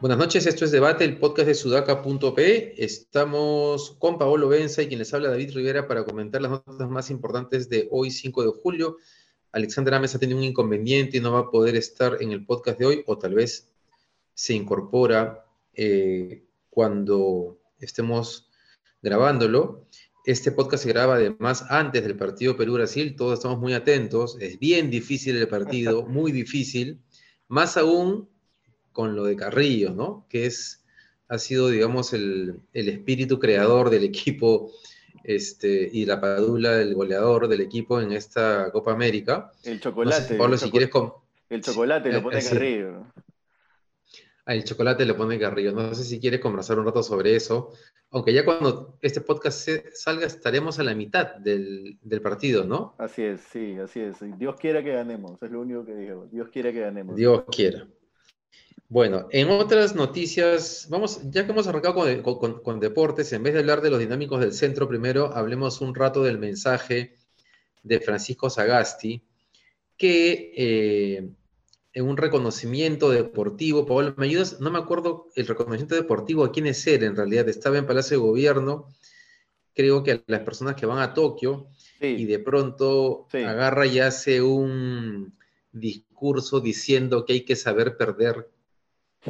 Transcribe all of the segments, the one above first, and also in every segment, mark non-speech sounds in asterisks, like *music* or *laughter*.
Buenas noches, esto es Debate, el podcast de sudaca.p. Estamos con Paolo Benza y quien les habla David Rivera para comentar las notas más importantes de hoy, 5 de julio. Alexandra Ames ha tenido un inconveniente y no va a poder estar en el podcast de hoy, o tal vez se incorpora eh, cuando estemos grabándolo. Este podcast se graba además antes del partido Perú-Brasil, todos estamos muy atentos, es bien difícil el partido, *laughs* muy difícil, más aún con lo de Carrillo, ¿no? Que es, ha sido, digamos, el, espíritu creador del equipo este, y la padula del goleador del equipo en esta Copa América. El chocolate. Pablo, si quieres... El chocolate lo pone Carrillo. El chocolate lo pone Carrillo. No sé si quieres conversar un rato sobre eso. Aunque ya cuando este podcast salga estaremos a la mitad del, del, partido, ¿no? Así es, sí, así es. Dios quiera que ganemos, es lo único que digo. Dios quiera que ganemos. Dios quiera. Bueno, en otras noticias, vamos, ya que hemos arrancado con, deportes, en vez de hablar de los dinámicos del centro, primero hablemos un rato del mensaje de Francisco Sagasti, que eh, en un reconocimiento deportivo, Pablo, ¿me ayudas? No me acuerdo el reconocimiento deportivo a quién es en realidad, estaba en Palacio de Gobierno, creo que a las personas que van a Tokio, y de pronto agarra y hace un discurso diciendo que hay que saber perder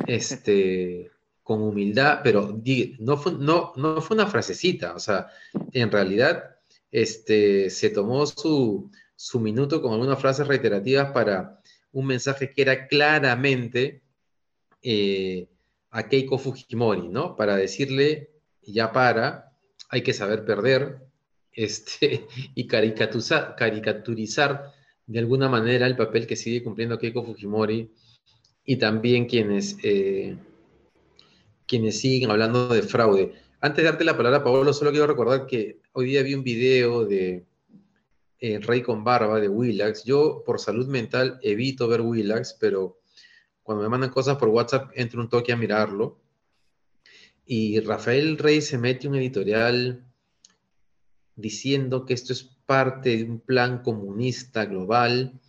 este, con humildad, pero no fue, no, no fue una frasecita, o sea, en realidad este, se tomó su, minuto con algunas frases reiterativas para un mensaje que era claramente eh, a Keiko Fujimori, ¿no? Para decirle, ya para, hay que saber perder este, *laughs* y caricaturizar, de alguna manera el papel que sigue cumpliendo Keiko Fujimori y también quienes, eh, quienes siguen hablando de fraude. Antes de darte la palabra, Pablo, solo quiero recordar que hoy día vi un video de eh, Rey con Barba de Willax. Yo, por salud mental, evito ver Willax, pero cuando me mandan cosas por WhatsApp, entro un toque a mirarlo. Y Rafael Rey se mete un editorial diciendo que esto es parte de un plan comunista global,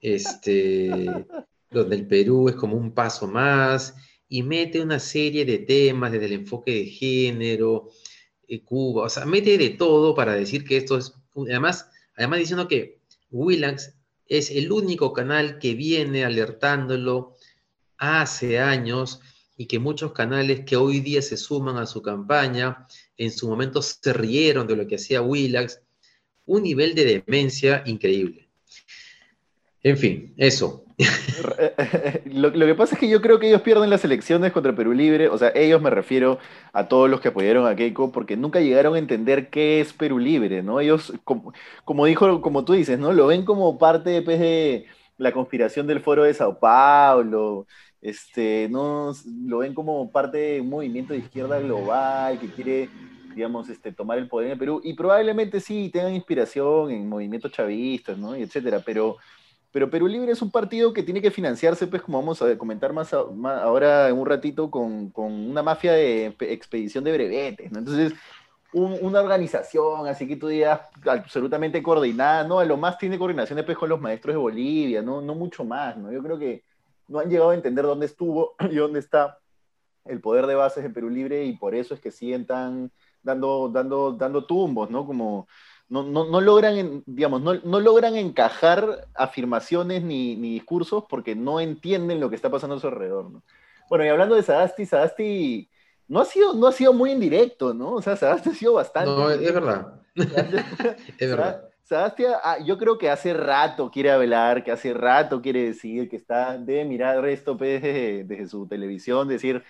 este, *laughs* donde el Perú es como un paso más y mete una serie de temas desde el enfoque de género, eh, Cuba, o sea, mete de todo para decir que esto es, además, además diciendo que Willax es el único canal que viene alertándolo hace años y que muchos canales que hoy día se suman a su campaña, en su momento se rieron de lo que hacía Willax, un nivel de demencia increíble. En fin, eso. *laughs* lo, que pasa es que yo creo que ellos pierden las elecciones contra Perú Libre, o sea, ellos me refiero a todos los que apoyaron a Keiko, porque nunca llegaron a entender qué es Perú Libre, ¿no? Ellos, como, dijo, como tú dices, ¿no? Lo ven como parte pues, de la conspiración del foro de Sao Paulo, este, no, lo ven como parte de un movimiento de izquierda global que quiere digamos, este, tomar el poder en el Perú, y probablemente sí tengan inspiración en movimientos chavistas, ¿no? Y etcétera, pero pero Perú Libre es un partido que tiene que financiarse, pues como vamos a comentar más, ahora en un ratito, con, una mafia de expedición de brevetes, ¿no? Entonces, una organización, así que tú digas, absolutamente coordinada, ¿no? A lo más tiene coordinación después con los maestros de Bolivia, ¿no? No mucho más, ¿no? Yo creo que no han llegado a entender dónde estuvo *clears throat* y dónde está el poder de bases en Perú Libre y por eso es que siguen tan dando, dando, dando tumbos, ¿no? Como no, logran, digamos, no, logran encajar afirmaciones ni, discursos porque no entienden lo que está pasando a su alrededor, Bueno, y hablando de Sadasti, Sadasti no ha sido, no ha sido muy indirecto, ¿no? O sea, Sadasti ha sido bastante. No, es verdad. *laughs* es verdad. Sadasti, ah, yo creo que hace rato quiere hablar, que hace rato quiere decir, que está, debe mirar esto pues, desde, desde su televisión, decir,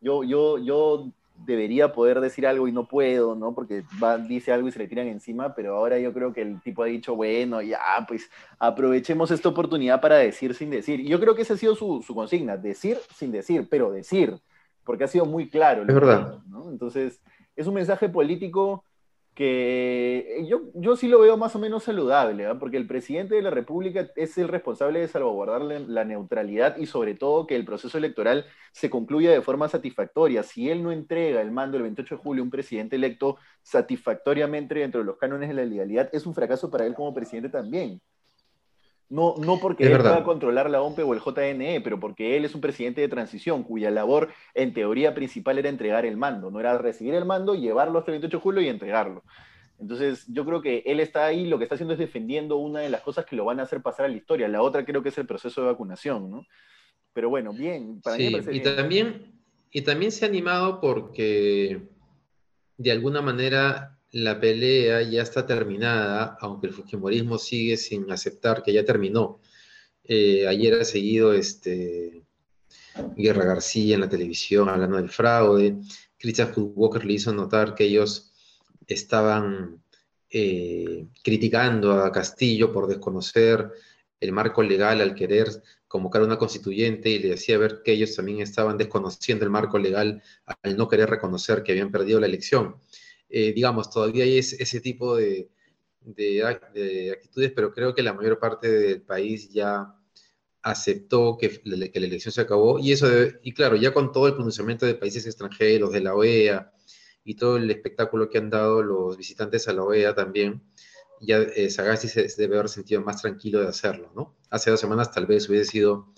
yo, yo, yo debería poder decir algo y no puedo, ¿no? Porque va, dice algo y se le tiran encima, pero ahora yo creo que el tipo ha dicho, bueno, ya, pues aprovechemos esta oportunidad para decir sin decir. Y yo creo que esa ha sido su, consigna, decir sin decir, pero decir, porque ha sido muy claro. Es verdad. Entonces, es un mensaje político que yo, yo sí lo veo más o menos saludable, ¿ah? porque el presidente de la República es el responsable de salvaguardar la neutralidad y sobre todo que el proceso electoral se concluya de forma satisfactoria. Si él no entrega el mando el 28 de julio a un presidente electo satisfactoriamente dentro de los cánones de la legalidad, es un fracaso para él como presidente también. No, no porque él pueda controlar la OMPE o el JNE, pero porque él es un presidente de transición cuya labor en teoría principal era entregar el mando, no era recibir el mando, llevarlo hasta el 28 de julio y entregarlo. Entonces yo creo que él está ahí, lo que está haciendo es defendiendo una de las cosas que lo van a hacer pasar a la historia, la otra creo que es el proceso de vacunación, ¿no? Pero bueno, bien, para mí y También, y también se ha animado porque de alguna manera la pelea ya está terminada, aunque el Fujimorismo sigue sin aceptar que ya terminó. Eh, ayer ha seguido este, Guerra García en la televisión hablando del fraude. Christian Walker le hizo notar que ellos estaban eh, criticando a Castillo por desconocer el marco legal al querer convocar una constituyente y le decía ver que ellos también estaban desconociendo el marco legal al no querer reconocer que habían perdido la elección. Eh, digamos, todavía hay ese, tipo de, actitudes, pero creo que la mayor parte del país ya aceptó que, la elección se acabó y eso, y claro, ya con todo el pronunciamiento de países extranjeros, de la OEA y todo el espectáculo que han dado los visitantes a la OEA también, ya eh, Sagasti se, debe haber sentido más tranquilo de hacerlo, ¿no? Hace dos semanas tal vez hubiese sido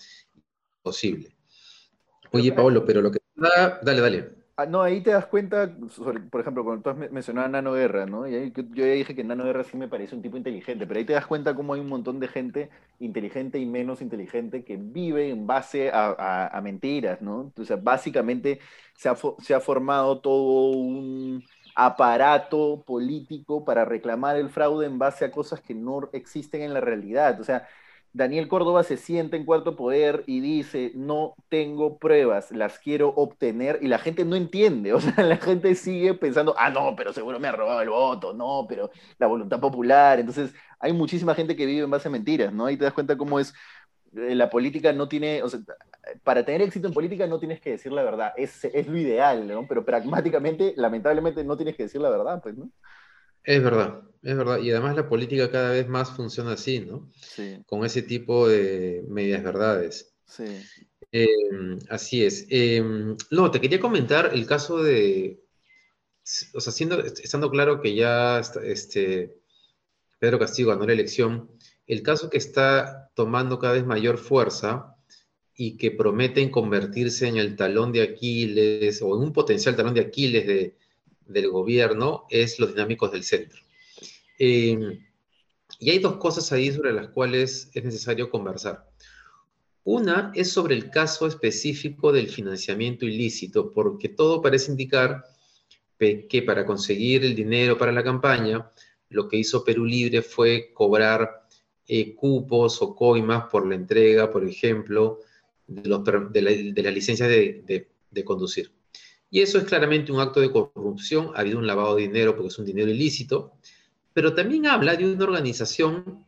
posible. Oye, Pablo, pero lo que... Dale, dale. Ah, no, ahí te das cuenta, por ejemplo, cuando tú has mencionado a Nano Guerra, ¿no? Y yo ya dije que Nano Guerra sí me parece un tipo inteligente, pero ahí te das cuenta cómo hay un montón de gente inteligente y menos inteligente que vive en base a, mentiras, ¿no? Entonces, básicamente se ha, se ha formado todo un aparato político para reclamar el fraude en base a cosas que no existen en la realidad. O sea, Daniel Córdoba se siente en cuarto poder y dice, no tengo pruebas, las quiero obtener, y la gente no entiende, *laughs* o sea, la gente sigue pensando, ah, no, pero seguro me ha robado el voto, no, pero la voluntad popular, entonces hay muchísima gente que vive en base a mentiras, ¿no? Ahí te das cuenta cómo es, eh, la política no tiene, para tener éxito en política no tienes que decir la verdad, es, es lo ideal, ¿no? Pero pragmáticamente, lamentablemente, no tienes que decir la verdad, pues, ¿no? Es verdad, es verdad. Y además la política cada vez más funciona así, ¿no? Sí. Con ese tipo de medias verdades. Sí. Em, así es. Em, no, te quería comentar el caso de, o sea, siendo, estando claro que ya este, Pedro Castillo ganó la elección, el caso que está tomando cada vez mayor fuerza y que prometen convertirse en el talón de Aquiles o en un potencial talón de Aquiles de, del gobierno es los dinámicos del centro. Eh, y hay dos cosas ahí sobre las cuales es necesario conversar. Una es sobre el caso específico del financiamiento ilícito, porque todo parece indicar que para conseguir el dinero para la campaña, lo que hizo Perú Libre fue cobrar eh, cupos o coimas por la entrega, por ejemplo, de, los, de, las licencias de conducir. Y eso es claramente un acto de corrupción, ha habido un lavado de dinero porque es un dinero ilícito, pero también habla de una organización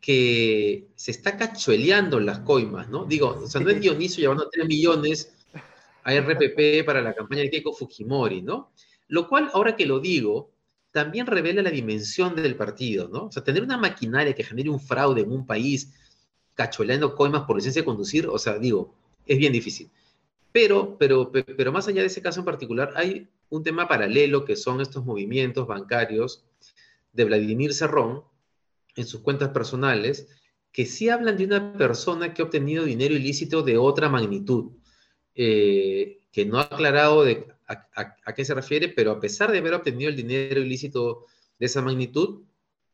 que se está cachueleando las coimas, ¿no? Digo, o sea, no es Dionisio llevando 3 millones a RPP para la campaña de Keiko Fujimori, ¿no? Lo cual, ahora que lo digo, también revela la dimensión del partido, ¿no? O sea, tener una maquinaria que genere un fraude en un país cachueleando coimas por licencia de conducir, o sea, digo, es bien difícil. Pero, pero, pero más allá de ese caso en particular, hay un tema paralelo que son estos movimientos bancarios de Vladimir Cerrón en sus cuentas personales, que sí hablan de una persona que ha obtenido dinero ilícito de otra magnitud, eh, que no ha aclarado a, qué se refiere, pero a pesar de haber obtenido el dinero ilícito de esa magnitud,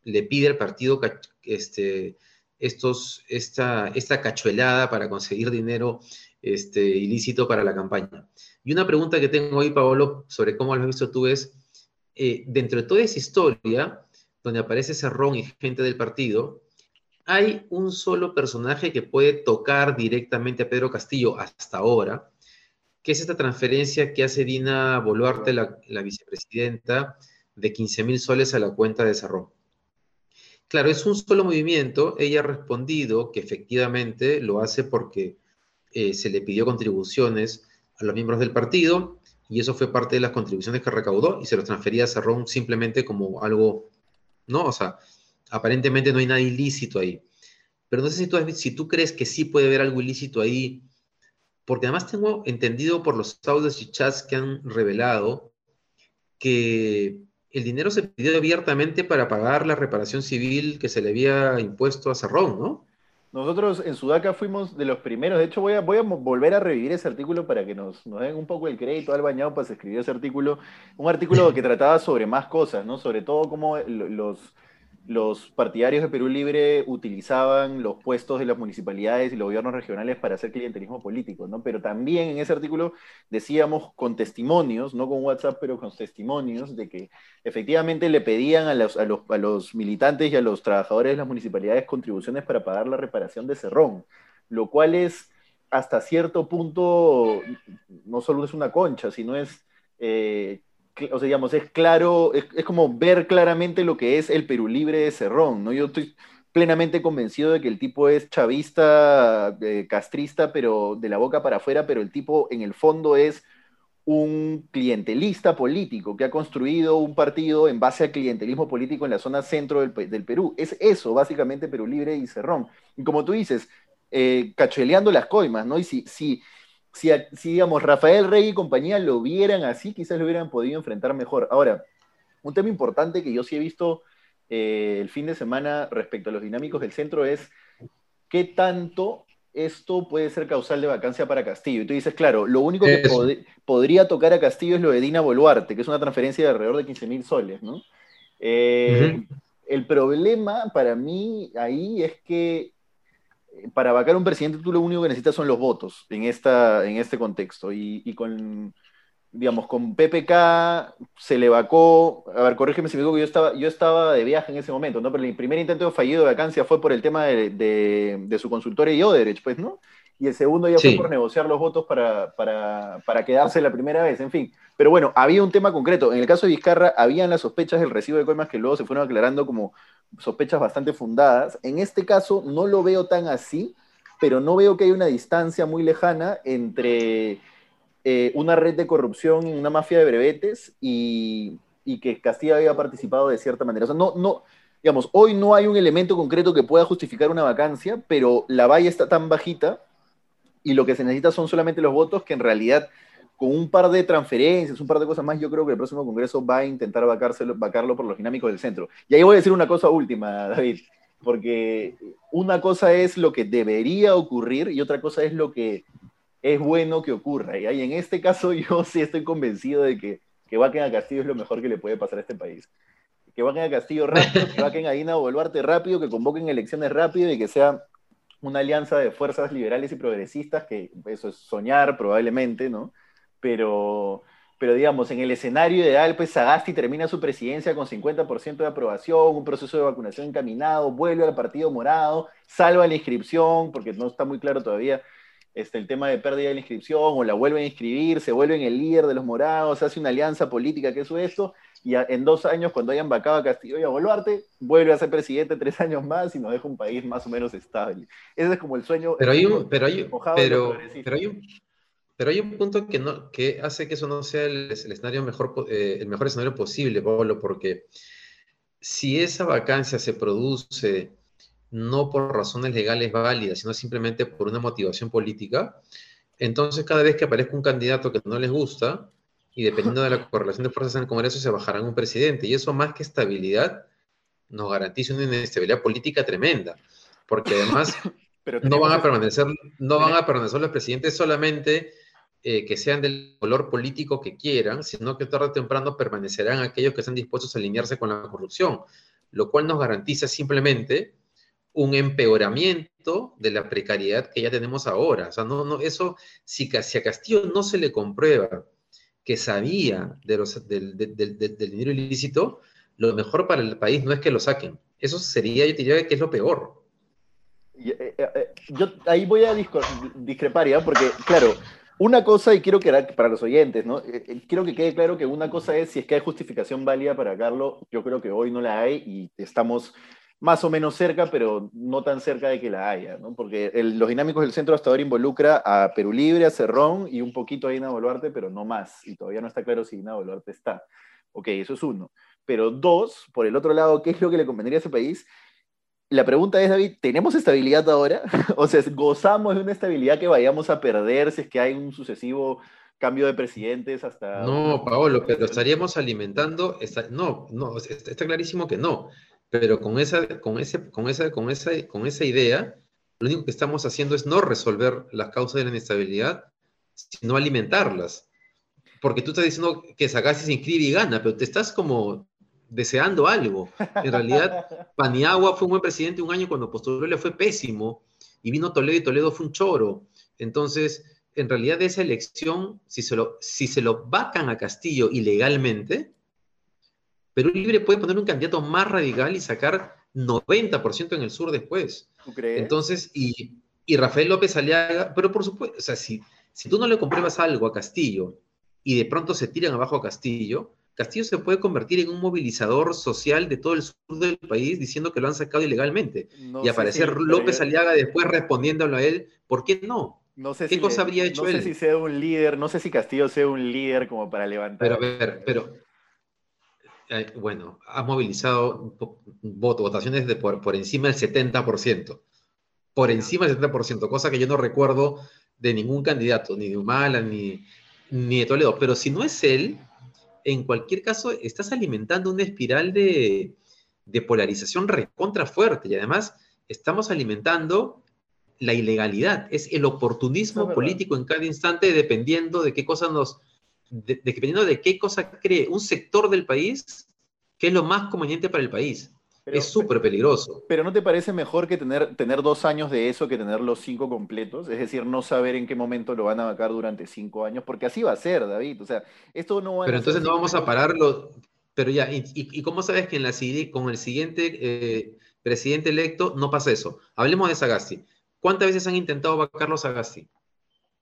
le pide al partido este, estos, esta, esta cachuelada para conseguir dinero este, ilícito para la campaña. Y una pregunta que tengo hoy, Paolo, sobre cómo lo has visto tú es, eh, dentro de toda esa historia, donde aparece Cerrón y gente del partido, hay un solo personaje que puede tocar directamente a Pedro Castillo hasta ahora, que es esta transferencia que hace Dina Boluarte, la, la vicepresidenta, de 15 mil soles a la cuenta de Cerrón. Claro, es un solo movimiento. Ella ha respondido que efectivamente lo hace porque eh, se le pidió contribuciones a los miembros del partido y eso fue parte de las contribuciones que recaudó y se los transfería a Cerrón simplemente como algo, ¿no? O sea, aparentemente no hay nada ilícito ahí. Pero no sé si tú, si tú crees que sí puede haber algo ilícito ahí, porque además tengo entendido por los audios y chats que han revelado que el dinero se pidió abiertamente para pagar la reparación civil que se le había impuesto a Cerrón, ¿no? Nosotros en Sudaca fuimos de los primeros, de hecho voy a, voy a volver a revivir ese artículo para que nos, den un poco el crédito. Al bañado para escribir ese artículo, un artículo que trataba sobre más cosas, ¿no? Sobre todo cómo los, los partidarios de Perú Libre utilizaban los puestos de las municipalidades y los gobiernos regionales para hacer clientelismo político, ¿no? Pero también en ese artículo decíamos con testimonios, no con WhatsApp, pero con testimonios de que efectivamente le pedían a los, a los, a los militantes y a los trabajadores de las municipalidades contribuciones para pagar la reparación de Cerrón, lo cual es hasta cierto punto, no solo es una concha, sino es... Eh, o sea, digamos, es claro, es, como ver claramente lo que es el Perú libre de Cerrón, ¿no? Yo estoy plenamente convencido de que el tipo es chavista, eh, castrista, pero de la boca para afuera, pero el tipo en el fondo es un clientelista político que ha construido un partido en base al clientelismo político en la zona centro del, Perú. Es eso, básicamente, Perú Libre y Cerrón. Y como tú dices, eh, las coimas, ¿no? Y si, si, si, digamos, Rafael Rey y compañía lo vieran así, quizás lo hubieran podido enfrentar mejor. Ahora, un tema importante que yo sí he visto eh, el fin de semana respecto a los dinámicos del centro es qué tanto esto puede ser causal de vacancia para Castillo. Y tú dices, claro, lo único que podría tocar a Castillo es lo de Dina Boluarte, que es una transferencia de alrededor de 15 mil soles, ¿no? Eh, el problema para mí ahí es que para vacar un presidente tú lo único que necesitas son los votos en, esta, en este contexto. Y, con, digamos, con PPK se le vacó, a ver, corrígeme si me digo que yo estaba, yo estaba de viaje en ese momento, ¿no? Pero el primer intento fallido de vacancia fue por el tema de, de, su consultorio y Oderech, pues, ¿no? Y el segundo ya fue por negociar los votos para, para, para quedarse la primera vez, en fin. Pero bueno, había un tema concreto. En el caso de Vizcarra, habían las sospechas del recibo de coimas que luego se fueron aclarando como sospechas bastante fundadas. En este caso no lo veo tan así, pero no veo que haya una distancia muy lejana entre eh, una red de corrupción, una mafia de brevetes y, que Castilla había participado de cierta manera. O sea, no, no, digamos, hoy no hay un elemento concreto que pueda justificar una vacancia, pero la valla está tan bajita y lo que se necesita son solamente los votos que en realidad con un par de transferencias, un par de cosas más, yo creo que el próximo Congreso va a intentar vacarlo por los dinámicos del centro. Y ahí voy a decir una cosa última, David, porque una cosa es lo que debería ocurrir y otra cosa es lo que es bueno que ocurra. Y ahí en este caso *laughs* yo sí estoy convencido de que que vaquen a Castillo es lo mejor que le puede pasar a este país. Que vaquen a Castillo rápido, que vaquen a Dina Boluarte rápido, que convoquen elecciones rápido y que sea una alianza de fuerzas liberales y progresistas, que eso es soñar probablemente, ¿no? Pero, pero digamos, en el escenario ideal, pues Sagasti termina su presidencia con 50% de aprobación, un proceso de vacunación encaminado, vuelve al Partido Morado, salva la inscripción, porque no está muy claro todavía este, el tema de pérdida de la inscripción, o la vuelven a inscribir, se vuelven el líder de los morados, hace una alianza política que es esto, y en dos años, cuando hayan vacado a Castillo y a Boluarte, vuelve a ser presidente tres años más y nos deja un país más o menos estable. Ese es como el sueño. Pero hay pero hay, pero, pero hay un, pero hay un punto que, no, que hace que eso no sea el, escenario mejor, eh, el mejor escenario posible, Pablo, porque si esa vacancia se produce no por razones legales válidas, sino simplemente por una motivación política, entonces cada vez que aparezca un candidato que no les gusta, y dependiendo de la correlación de fuerzas en el Congreso, se bajarán un presidente. Y eso más que estabilidad, nos garantiza una inestabilidad política tremenda, porque además *laughs* no van a permanecer, no van a permanecer los presidentes solamente eh, que sean del color político que quieran, sino que tarde o temprano permanecerán aquellos que están dispuestos a alinearse con la corrupción, lo cual nos garantiza simplemente un empeoramiento de la precariedad que ya tenemos ahora. O sea, no, no, eso, si, si a Castillo no se le comprueba que sabía de los, del, del, dinero ilícito, lo mejor para el país no es que lo saquen. Eso sería, yo diría que es lo peor. Eh, eh, yo ahí voy a discrepar, ¿ya? Porque, claro, una cosa, y quiero que para los oyentes, ¿no? Eh, eh, quiero que quede claro que una cosa es si es que hay justificación válida para Carlos, yo creo que hoy no la hay y estamos más o menos cerca, pero no tan cerca de que la haya, ¿no? Porque los dinámicos del centro hasta ahora involucra a Perú Libre, a Cerrón y un poquito a Ina Boluarte, pero no más. Y todavía no está claro si Ina Boluarte está. Ok, eso es uno. Pero dos, por el otro lado, ¿qué es lo que le convendría a ese país? La pregunta es, David, ¿tenemos estabilidad ahora? *laughs* o sea, ¿gozamos de una estabilidad que vayamos a perder si es que hay un sucesivo cambio de presidentes hasta... No, Paolo, pero estaríamos alimentando... no, no, está clarísimo que no pero con esa, con, ese, con, esa, con, esa, con esa idea, lo único que estamos haciendo es no resolver las causas de la inestabilidad, sino alimentarlas. Porque tú estás diciendo que Sagasti se inscribe y gana, pero te estás como deseando algo. En realidad, *laughs* Paniagua fue un buen presidente un año cuando postuló le fue pésimo, y vino Toledo y Toledo fue un choro. Entonces, en realidad, esa elección, si se lo, si se lo vacan a Castillo ilegalmente, Perú Libre puede poner un candidato más radical y sacar 90% en el sur después. ¿Tú crees? Entonces, y, Rafael López Aliaga, pero por supuesto, o sea, si, si tú no le compruebas algo a Castillo y de pronto se tiran abajo a Castillo, Castillo se puede convertir en un movilizador social de todo el sur del país diciendo que lo han sacado ilegalmente. y aparecer López Aliaga después respondiéndolo a él, ¿por qué no? No sé ¿Qué si cosa habría hecho él? No sé si sea un líder, no sé si Castillo sea un líder como para levantar. Pero a ver, pero eh, bueno, ha movilizado votaciones de por, encima del 70%. Por encima del 70%, cosa que yo no recuerdo de ningún candidato, ni de Humala, ni, ni de Toledo. Pero si no es él, en cualquier caso, estás alimentando una espiral de, de polarización recontra fuerte. Y además, estamos alimentando la ilegalidad. Es el oportunismo político en cada instante, dependiendo de qué cosa nos dependiendo de qué cosa cree un sector del país, que es lo más conveniente para el país. Es súper peligroso. Pero ¿no te parece mejor que tener, tener dos años de eso que tener los cinco completos? Es decir, no saber en qué momento lo van a vacar durante cinco años, porque así va a ser, David. O sea, esto no va Pero entonces no vamos a pararlo. Pero ya, ¿y, cómo sabes que en la con el siguiente eh, presidente electo no pasa eso? Hablemos de Sagasti. ¿Cuántas veces han intentado vacarlo Sagasti?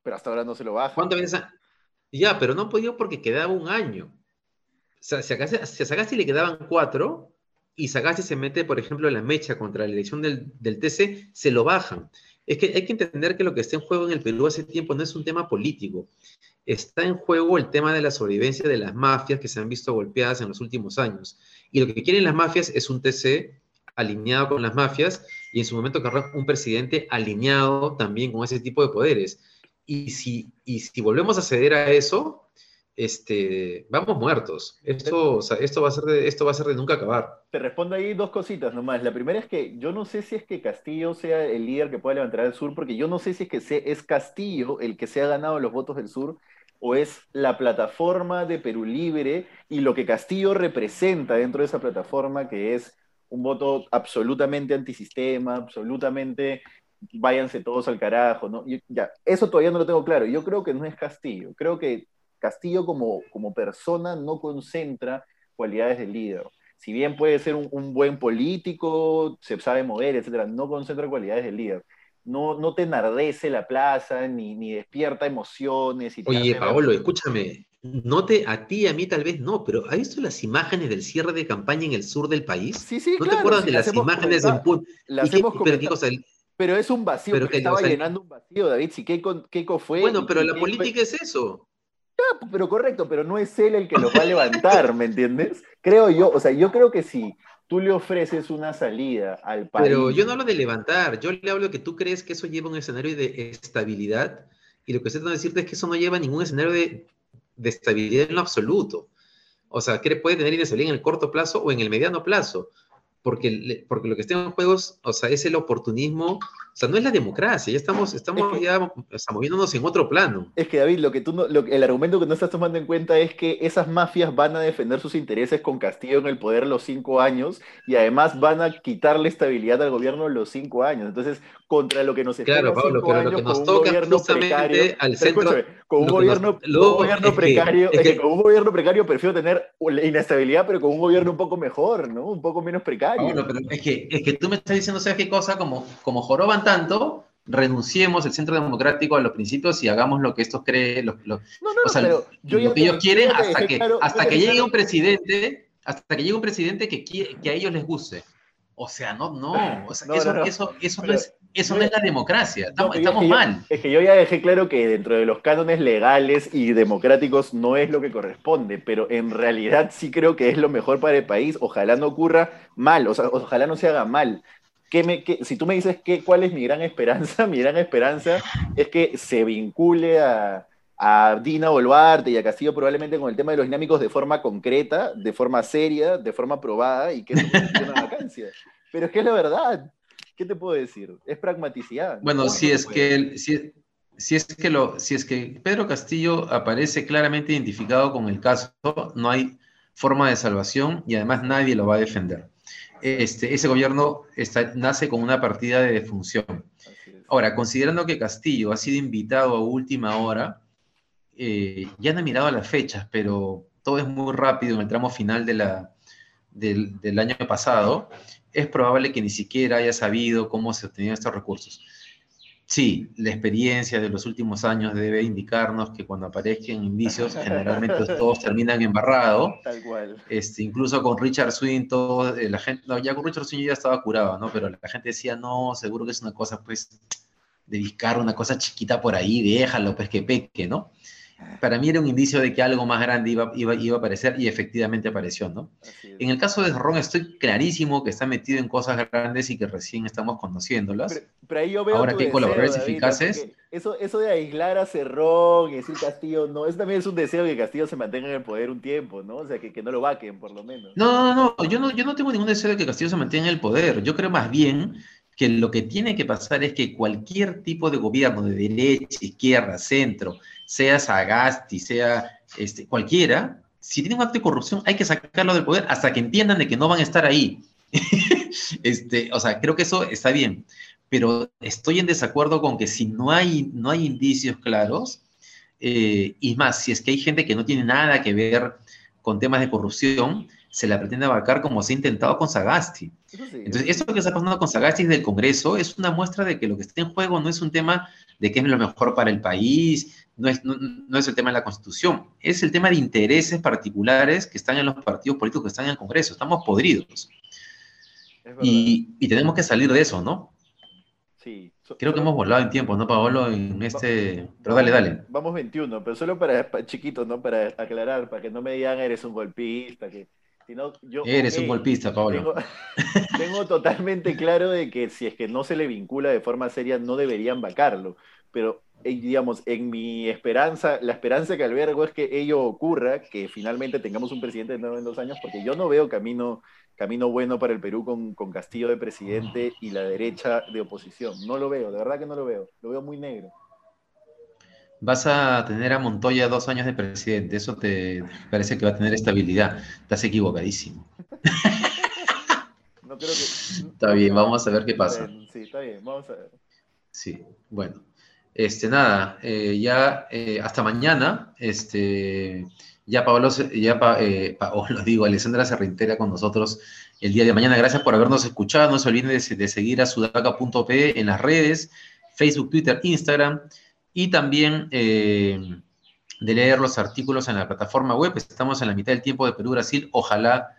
Pero hasta ahora no se lo baja. ¿Cuántas veces han, ya, pero no han podido porque quedaba un año. O sea, si a Sagasti le quedaban cuatro y Sagasti se mete, por ejemplo, en la mecha contra la elección del, TC, se lo bajan. Es que hay que entender que lo que está en juego en el Perú hace tiempo no es un tema político. Está en juego el tema de la sobrevivencia de las mafias que se han visto golpeadas en los últimos años. Y lo que quieren las mafias es un TC alineado con las mafias y en su momento un presidente alineado también con ese tipo de poderes. Y si, y si volvemos a ceder a eso, este, vamos muertos. Esto, esto, va a ser de, esto va a ser de nunca acabar. Te respondo ahí dos cositas nomás. La primera es que yo no sé si es que Castillo sea el líder que pueda levantar el sur, porque yo no sé si es que es Castillo el que se ha ganado los votos del sur o es la plataforma de Perú Libre y lo que Castillo representa dentro de esa plataforma, que es un voto absolutamente antisistema, absolutamente váyanse todos al carajo, ¿no? ya, eso todavía no lo tengo claro. Yo creo que no es Castillo. Creo que Castillo como, como persona no concentra cualidades de líder. Si bien puede ser un, buen político, se sabe mover, etcétera, no concentra cualidades de líder. No, no te enardece la plaza, ni, ni despierta emociones. Y Oye, Paolo, escúchame, no te, a ti y a mí tal vez no, pero ¿has visto las imágenes del cierre de campaña en el sur del país? Sí, sí, ¿No te acuerdas de las, imágenes en Las hemos pero es un vacío, pero que estaba llenando un vacío, David. Si Keiko, fue. Bueno, pero la política es eso. Ya, pero correcto, pero no es él el que lo va a levantar, ¿me entiendes? Creo yo, o sea, yo creo que si tú le ofreces una salida al país. Pero yo no hablo de levantar, yo le hablo que tú crees que eso lleva un escenario de estabilidad, y lo que estoy tratando de decirte es que eso no lleva ningún escenario de, de estabilidad en lo absoluto. O sea, que puede tener inestabilidad en el corto plazo o en el mediano plazo porque, porque lo que está en juego o sea, es el oportunismo o sea, no es la democracia, ya estamos, estamos ya moviéndonos en otro plano. Es que David, lo que tú el argumento que no estás tomando en cuenta es que esas mafias van a defender sus intereses con Castillo en el poder los cinco años y además van a quitarle estabilidad al gobierno los cinco años. Entonces, contra lo que nos está Claro, Pablo, pero lo que nos toca justamente al centro. Con un gobierno, precario, con un gobierno precario prefiero tener la inestabilidad, pero con un gobierno un poco mejor, ¿no? Un poco menos precario. Pablo, pero es que, es que tú me estás diciendo, ¿sabes qué cosa? Como, como Joroban tanto, renunciemos el centro democrático a los principios y hagamos lo que estos creen, lo, que ellos quieren hasta que, hasta que llegue un presidente, hasta que llegue un presidente que, que a ellos les guste. O sea, no, no, o sea, eso, no, eso, eso, no es, eso no es la democracia, estamos, estamos mal. es que yo ya dejé claro que dentro de los cánones legales y democráticos no es lo que corresponde, pero en realidad sí creo que es lo mejor para el país. Ojalá no ocurra mal, o sea, ojalá no se haga mal. ¿Qué me, si tú me dices que, cuál es mi gran esperanza, *laughs* mi gran esperanza es que se vincule a, a Dina Boluarte y a Castillo probablemente con el tema de los dinámicos de forma concreta, de forma seria, de forma probada y que eso una vacancia. Pero es que es la verdad. ¿Qué te puedo decir? Es pragmaticidad. Bueno, si es que si, si, es que lo si es que Pedro Castillo aparece claramente identificado con el caso, no hay forma de salvación y además nadie lo va a defender. Este, ese gobierno está, nace con una partida de defunción. Ahora, considerando que Castillo ha sido invitado a última hora, eh, ya no he mirado las fechas, pero todo es muy rápido en el tramo final de la, del, del, año pasado, es probable que ni siquiera haya sabido cómo se obtenían estos recursos. Sí, la experiencia de los últimos años debe indicarnos que cuando aparezcan indicios, generalmente *laughs* todos terminan embarrados. Tal cual. Este, incluso con Richard Swing, todo, eh, la gente, no, ya con Richard Swing ya estaba curado, ¿no? Pero la gente decía, no, seguro que es una cosa, pues, de discar una cosa chiquita por ahí, déjalo, pues que peque, ¿no? Para mí era un indicio de que algo más grande iba, iba, iba a aparecer y efectivamente apareció, ¿no? En el caso de Ron estoy clarísimo que está metido en cosas grandes y que recién estamos conociéndolas. Pero, ahí yo veo Ahora que hay colaboradores eficaces. Eso, eso de aislar a Cerrón y decir Castillo, no, eso también es un deseo que Castillo se mantenga en el poder un tiempo, ¿no? O sea, que, que no lo vaquen, por lo menos. No, no, no, yo no, yo no tengo ningún deseo de que Castillo se mantenga en el poder. Yo creo más bien que lo que tiene que pasar es que cualquier tipo de gobierno de derecha, izquierda, centro, sea Sagasti, sea este, cualquiera, si tiene un acto de corrupción hay que sacarlo del poder hasta que entiendan de que no van a estar ahí. *laughs* este, o sea, creo que eso está bien, pero estoy en desacuerdo con que si no hay, no hay indicios claros, eh, y más, si es que hay gente que no tiene nada que ver con temas de corrupción, se la pretende abarcar como se ha intentado con Sagasti. Entonces, esto que está pasando con Sagasti del Congreso es una muestra de que lo que está en juego no es un tema de qué es lo mejor para el país, no es, no, es el tema de la Constitución, es el tema de intereses particulares que están en los partidos políticos que están en el Congreso. Estamos podridos. Y, y, tenemos que salir de eso, ¿no? Sí. Creo que hemos volado en tiempo, ¿no, Paolo? En este... Pero dale, dale. Vamos 21, pero solo para, para chiquitos, ¿no? Para aclarar, para que no me digan eres un golpista, que Eres un golpista, Pablo. *laughs* Tengo, totalmente claro de que si es que no se le vincula de forma seria, no deberían vacarlo. Pero, eh, digamos, en mi esperanza, la esperanza que albergo es que ello ocurra, que finalmente tengamos un presidente de nuevo en dos años, porque yo no veo camino, camino bueno para el Perú con, con Castillo de presidente y la derecha de oposición. No lo veo, de verdad que no lo veo. Lo veo muy negro vas a tener a Montoya dos años de presidente. Eso te parece que va a tener estabilidad. Estás equivocadísimo. No creo que... Está bien, vamos a ver qué pasa. Sí, está bien, vamos a ver. Sí, bueno. Este, nada, eh, ya eh, hasta mañana. Este, ya Pablo, ya eh, Paolo, *laughs* digo, Alessandra se reitera con nosotros el día de mañana. Gracias por habernos escuchado. No se olviden de, de seguir a sudaca.p en las redes, Facebook, Twitter, Instagram y también eh, de leer los artículos en la plataforma web. Estamos en la mitad del tiempo de Perú-Brasil. Ojalá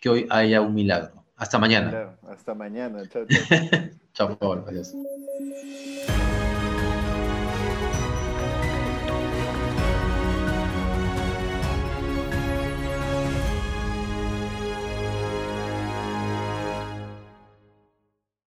que hoy haya un milagro. Hasta mañana. hasta mañana. Chao, chao. *laughs* chao, Adiós.